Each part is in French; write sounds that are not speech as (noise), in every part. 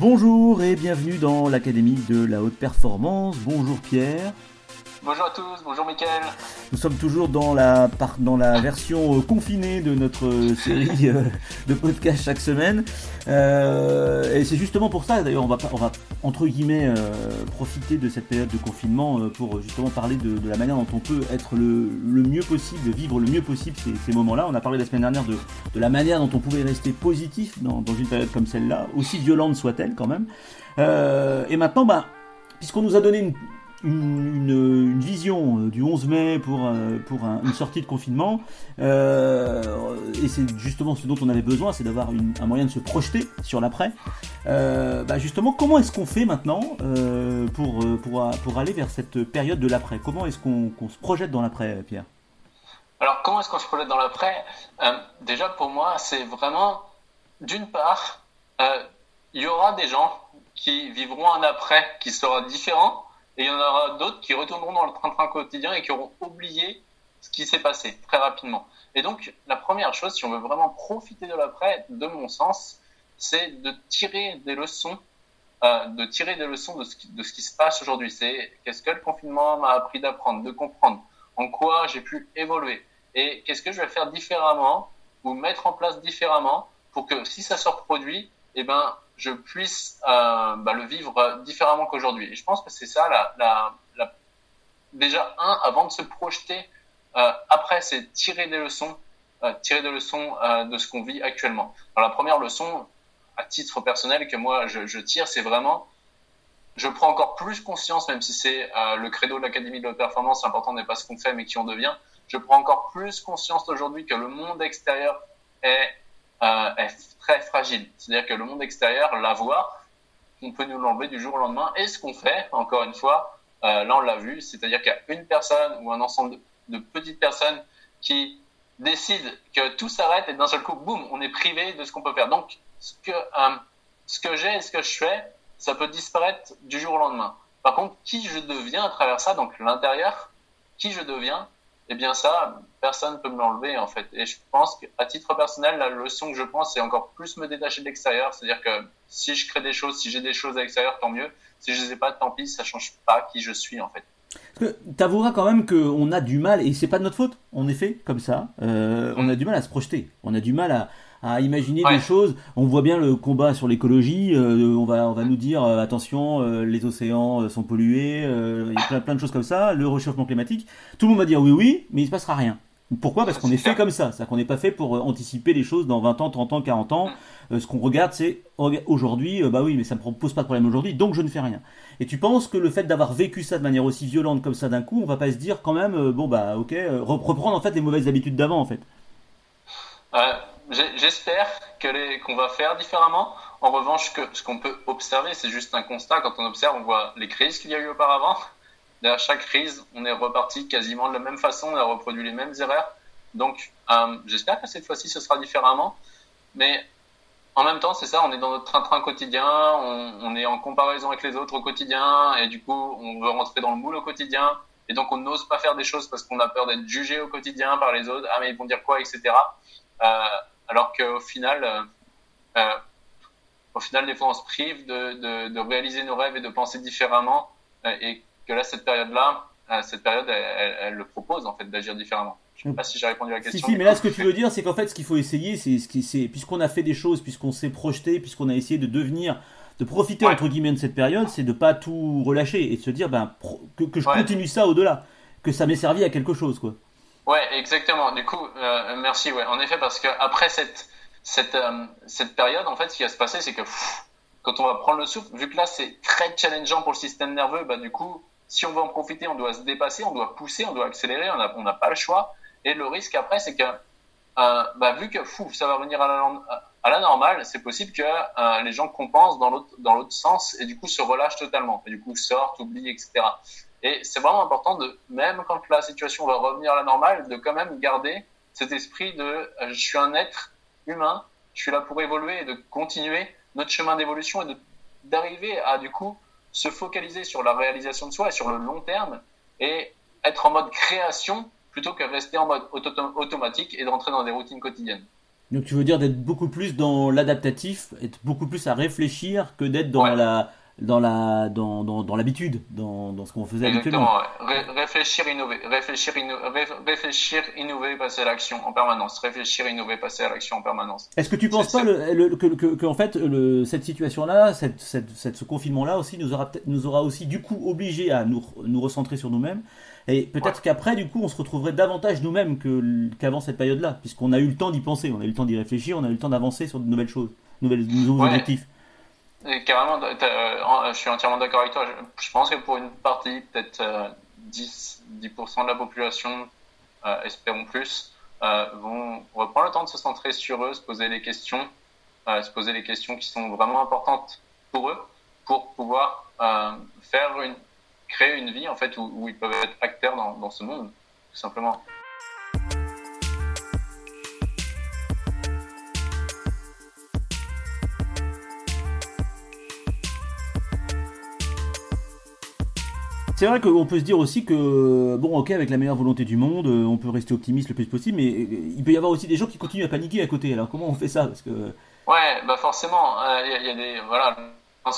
Bonjour et bienvenue dans l'Académie de la haute performance. Bonjour Pierre. Bonjour à tous, bonjour Mickaël. Nous sommes toujours dans la, version euh, confinée de notre euh, série euh, de podcast chaque semaine. et c'est justement pour ça, d'ailleurs, on va, entre guillemets profiter de cette période de confinement pour justement parler de, la manière dont on peut être le, mieux possible, vivre le mieux possible ces, moments-là. On a parlé la semaine dernière de, la manière dont on pouvait rester positif dans, dans une période comme celle-là, aussi violente soit-elle quand même. et maintenant, bah, puisqu'on nous a donné une, une, vision euh, du 11 mai pour, euh, pour une sortie de confinement. Euh, et c'est justement ce dont on avait besoin, c'est d'avoir un moyen de se projeter sur l'après. bah justement, comment est-ce qu'on fait maintenant pour, pour, pour aller vers cette période de l'après? Comment est-ce qu'on se projette dans l'après, Pierre? Alors, comment est-ce qu'on se projette dans l'après? Déjà, pour moi, c'est vraiment, d'une part, il y aura des gens qui vivront un après qui sera différent et il y en aura d'autres qui retourneront dans le train-train quotidien et qui auront oublié ce qui s'est passé très rapidement. Et donc, la première chose, si on veut vraiment profiter de l'après, de mon sens, c'est de tirer des leçons, euh, de tirer des leçons de ce qui, se passe aujourd'hui. C'est qu'est-ce que le confinement m'a appris d'apprendre, de comprendre, en quoi j'ai pu évoluer, et qu'est-ce que je vais faire différemment ou mettre en place différemment pour que si ça se reproduit, eh ben, je puisse euh, bah, le vivre différemment qu'aujourd'hui. Et je pense que c'est ça, déjà, un, avant de se projeter, euh, après, c'est tirer des leçons, euh, tirer des leçons de ce qu'on vit actuellement. Alors, la première leçon, à titre personnel, que moi, je, je tire, c'est vraiment, je prends encore plus conscience, même si c'est le credo de l'Académie de la performance, l'important n'est pas ce qu'on fait, mais qui on devient, je prends encore plus conscience aujourd'hui que le monde extérieur est euh, est très fragile. C'est-à-dire que le monde extérieur, la voit, on peut nous l'enlever du jour au lendemain. Et ce qu'on fait, encore une fois, euh, là on l'a vu, c'est-à-dire qu'il y a une personne ou un ensemble de, petites personnes qui décident que tout s'arrête et d'un seul coup, boum, on est privé de ce qu'on peut faire. Donc, ce que, euh, ce que j'ai et ce que je fais, ça peut disparaître du jour au lendemain. Par contre, qui je deviens à travers ça, donc l'intérieur, qui je deviens, eh bien ça, personne ne peut me l'enlever en fait. Et je pense qu'à titre personnel, la leçon que je pense, c'est encore plus me détacher de l'extérieur. C'est-à-dire que si je crée des choses, si j'ai des choses à l'extérieur, tant mieux. Si je ne les ai pas, tant pis, ça change pas qui je suis en fait. Parce que t'avoueras quand même qu'on a du mal, et c'est pas de notre faute, en effet, comme ça, euh, on a du mal à se projeter. On a du mal à, à imaginer des choses. On voit bien le combat sur l'écologie. Euh, on va on va nous dire euh, attention, euh, les océans sont pollués. Il y a plein, plein de choses comme ça. Le réchauffement climatique. Tout le monde va dire oui oui, mais il se passera rien. Pourquoi? Parce qu'on est fait comme ça. C'est-à-dire qu'on n'est pas fait pour anticiper les choses dans 20 ans, 30 ans, 40 ans. ce qu'on regarde, c'est aujourd'hui, bah oui, mais ça me pose pas de problème aujourd'hui, donc je ne fais rien. Et tu penses que le fait d'avoir vécu ça de manière aussi violente comme ça d'un coup, on va pas se dire quand même, bon bah ok, reprendre en fait les mauvaises habitudes d'avant en fait? J'espère qu'on va faire différemment. En revanche, ce qu'on peut observer, c'est juste un constat. Quand on observe, on voit les crises qu'il y a eu auparavant. Derrière chaque crise, on est reparti quasiment de la même façon, on a reproduit les mêmes erreurs. Donc, euh, j'espère que cette fois-ci, ce sera différemment. Mais en même temps, c'est ça, on est dans notre train-train quotidien, on, est en comparaison avec les autres au quotidien, et du coup, on veut rentrer dans le moule au quotidien, et donc on n'ose pas faire des choses parce qu'on a peur d'être jugé au quotidien par les autres, ah mais ils vont dire quoi, etc. alors qu'au final, euh, euh, au final, des fois, on se prive de, de, réaliser nos rêves et de penser différemment, euh, et que là, cette période-là, cette période, elle, le propose en fait d'agir différemment. Je ne sais pas si j'ai répondu à la question. Si, si, mais là, ce que tu veux dire, c'est qu'en fait, ce qu'il faut essayer, c'est ce qui, c'est puisqu'on a fait des choses, puisqu'on s'est projeté, puisqu'on a essayé de devenir, de profiter entre guillemets de cette période, c'est de pas tout relâcher et de se dire, ben, que, que je continue ça au-delà, que ça m'ait servi à quelque chose, quoi. Ouais, exactement. Du coup, euh, merci. Ouais, en effet, parce que après cette cette euh, cette période, en fait, ce qui va se passer, c'est que quand on va prendre le souffle, vu que là c'est très challengeant pour le système nerveux, bah du coup, si on veut en profiter, on doit se dépasser, on doit pousser, on doit accélérer, on n'a pas le choix. Et le risque après, c'est que euh, bah, vu que fou, ça va revenir à la, normale, c'est possible que les gens compensent dans l'autre dans l'autre sens et du coup se relâchent totalement, et du coup sortent, oublient, etc. Et c'est vraiment important de, même quand la situation va revenir à la normale, de quand même garder cet esprit de euh, je suis un être humain, je suis là pour évoluer et de continuer notre chemin d'évolution et d'arriver à du coup se focaliser sur la réalisation de soi et sur le long terme et être en mode création plutôt que rester en mode automatique et de rentrer dans des routines quotidiennes. Donc tu veux dire d'être beaucoup plus dans l'adaptatif, être beaucoup plus à réfléchir que d'être dans la dans la dans, dans, dans l'habitude, dans, dans ce qu'on faisait Exactement, réfléchir, innover, réfléchir, réfléchir, innover, passer à l'action en permanence. Réfléchir, innover, passer à l'action en permanence. Est-ce que tu penses pas le, que, que, que, en fait le, cette situation-là, cette, cette, cette, ce confinement-là aussi nous aura nous aura aussi du coup obligé à nous nous recentrer sur nous-mêmes? Et peut-être qu'après du coup on se retrouverait davantage nous-mêmes qu'avant cette période-là, puisqu'on a eu le temps d'y penser, on a eu le temps d'y réfléchir, on a eu le temps d'avancer sur de nouvelles choses, nouvelles nouveaux objectifs carrément, euh, je suis entièrement d'accord avec toi. Je, pense que pour une partie, peut-être 10, euh, 10% de la population, euh, espérons plus, vont reprendre le temps de se centrer sur eux, se poser les questions, se poser les questions qui sont vraiment importantes pour eux, pour pouvoir faire une, créer une vie en fait où, ils peuvent être acteurs dans, dans ce monde, tout simplement. C'est vrai qu'on peut se dire aussi que, bon, ok, avec la meilleure volonté du monde, euh, on peut rester optimiste le plus possible, mais euh, il peut y avoir aussi des gens qui continuent à paniquer à côté. Alors comment on fait ça? Parce que... Ouais, bah forcément, il euh, y, a des. Voilà,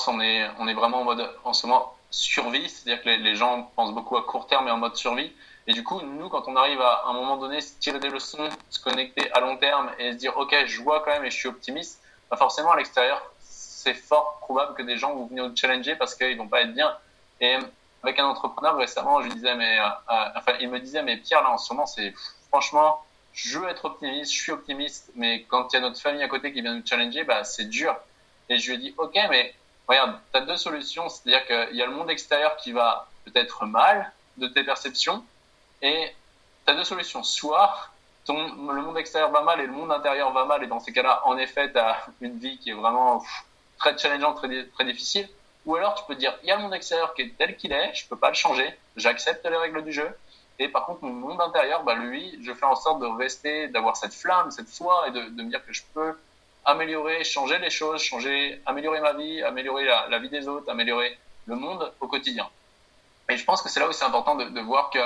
on est, on est vraiment en mode, en ce moment, survie, c'est-à-dire que les, gens pensent beaucoup à court terme et en mode survie. Et du coup, nous, quand on arrive à, un moment donné se tirer des leçons, se connecter à long terme et se dire, ok, je vois quand même et je suis optimiste, bah forcément, à l'extérieur, c'est fort probable que des gens vont venir nous challenger parce qu'ils vont pas être bien. Et avec un entrepreneur récemment, je disais, mais, euh, euh, enfin, il me disait, mais Pierre, là, en ce moment, c'est franchement, je veux être optimiste, je suis optimiste, mais quand il y a notre famille à côté qui vient nous challenger, bah, c'est dur. Et je lui ai dit, ok, mais regarde, tu as deux solutions, c'est-à-dire qu'il y a le monde extérieur qui va peut-être mal de tes perceptions, et tu as deux solutions. Soit le monde extérieur va mal et le monde intérieur va mal, et dans ces cas-là, en effet, tu as une vie qui est vraiment très challengeante, très difficile. Ou alors tu peux dire, il y a mon extérieur qui est tel qu'il est, je peux pas le changer, j'accepte les règles du jeu. Et par contre, mon monde intérieur, bah, lui, je fais en sorte de rester, d'avoir cette flamme, cette foi et de, me dire que je peux améliorer, changer les choses, changer, améliorer ma vie, améliorer la, vie des autres, améliorer le monde au quotidien. Et je pense que c'est là où c'est important de, voir que,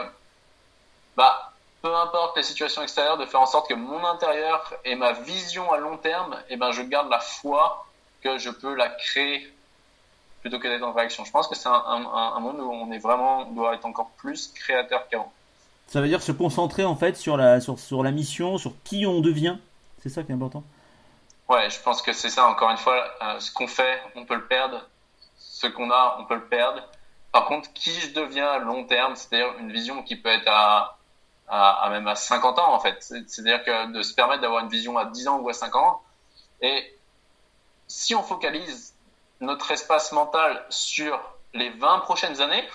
bah, peu importe les situations extérieures, de faire en sorte que mon intérieur et ma vision à long terme, eh ben, je garde la foi que je peux la créer plutôt que d'être en réaction. Je pense que c'est un, monde où on est vraiment, doit être encore plus créateur qu'avant. Ça veut dire se concentrer en fait sur la, sur, sur la mission, sur qui on devient. C'est ça qui est important. Ouais, je pense que c'est ça. Encore une fois, euh, ce qu'on fait, on peut le perdre. Ce qu'on a, on peut le perdre. Par contre, qui je deviens à long terme, c'est-à-dire une vision qui peut être à, à, même à 50 ans en fait. C'est-à-dire que de se permettre d'avoir une vision à 10 ans ou à 5 ans. Et si on focalise notre espace mental sur les 20 prochaines années,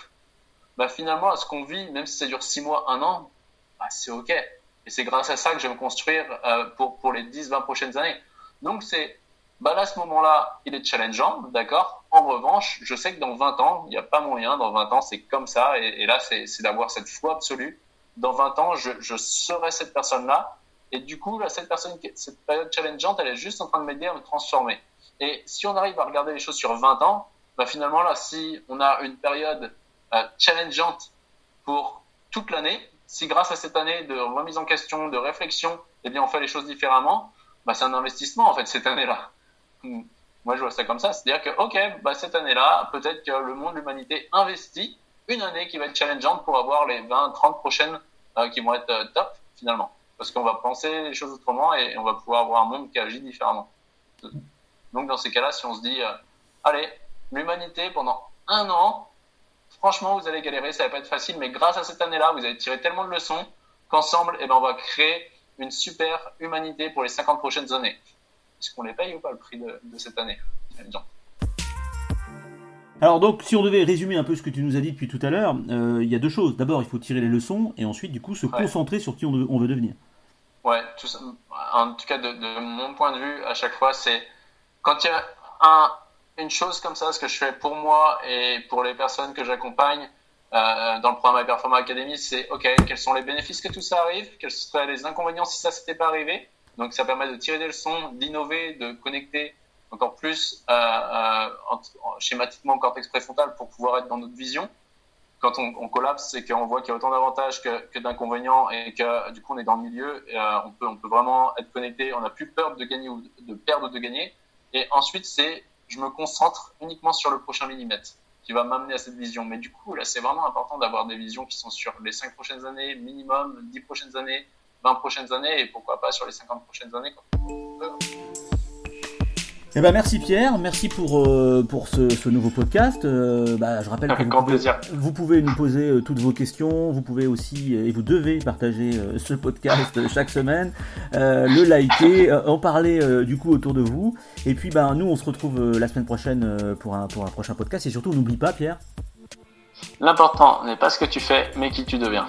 bah finalement, ce qu'on vit, même si ça dure 6 mois, 1 an, bah c'est OK. Et c'est grâce à ça que je vais me construire euh, pour, pour les 10-20 prochaines années. Donc, c'est, bah là, ce moment-là, il est challengeant, d'accord? En revanche, je sais que dans 20 ans, il n'y a pas moyen. Dans 20 ans, c'est comme ça. Et, là, c'est d'avoir cette foi absolue. Dans 20 ans, je, serai cette personne-là. Et du coup, cette personne, cette période challengeante, elle est juste en train de m'aider à me transformer. Et si on arrive à regarder les choses sur 20 ans, bah finalement là, si on a une période euh, challengeante pour toute l'année, si grâce à cette année de remise en question, de réflexion, eh bien on fait les choses différemment, bah c'est un investissement en fait cette année-là. Hmm. Moi je vois ça comme ça, c'est-à-dire que ok, bah cette année-là, peut-être que le monde, l'humanité investit une année qui va être challengeante pour avoir les 20, 30 prochaines euh, qui vont être euh, top finalement, parce qu'on va penser les choses autrement et on va pouvoir avoir un monde qui agit différemment. Donc dans ces cas-là, si on se dit, euh, allez, l'humanité pendant un an, franchement, vous allez galérer, ça va pas être facile, mais grâce à cette année-là, vous allez tirer tellement de leçons qu'ensemble, eh ben, on va créer une super humanité pour les 50 prochaines années. Est-ce qu'on les paye ou pas le prix de, cette année alors donc, si on devait résumer un peu ce que tu nous as dit depuis tout à l'heure, euh, il y a deux choses. D'abord, il faut tirer les leçons et ensuite, du coup, se concentrer sur qui on, veut devenir. Ouais, tout ça, en tout cas, de, de, mon point de vue, à chaque fois, c'est quand il y a un, une chose comme ça, ce que je fais pour moi et pour les personnes que j'accompagne euh, dans le programme Performance Academy, c'est OK, quels sont les bénéfices que tout ça arrive, quels seraient les inconvénients si ça s'était pas arrivé. Donc ça permet de tirer des leçons, d'innover, de connecter encore plus euh, euh, schématiquement au cortex préfrontal pour pouvoir être dans notre vision. quand on, collapse, c'est qu'on voit qu'il y a autant d'avantages que, d'inconvénients et que du coup on est dans le milieu. Euh, on, peut, on peut vraiment être connecté. On n'a plus peur de gagner ou de perdre ou de gagner. Et ensuite, c'est je me concentre uniquement sur le prochain millimètre qui va m'amener à cette vision. Mais du coup, là, c'est vraiment important d'avoir des visions qui sont sur les 5 prochaines années, minimum 10 prochaines années, 20 prochaines années et pourquoi pas sur les 50 prochaines années. Eh ben merci Pierre, merci pour, euh, pour ce, nouveau podcast. Euh, bah, je rappelle que vous pouvez, vous pouvez, nous poser euh, toutes vos questions, vous pouvez aussi et vous devez partager ce podcast (laughs) chaque semaine, le liker, en parler du coup autour de vous. Et puis ben nous on se retrouve la semaine prochaine pour un, pour un prochain podcast et surtout n'oublie pas Pierre. L'important n'est pas ce que tu fais mais qui tu deviens.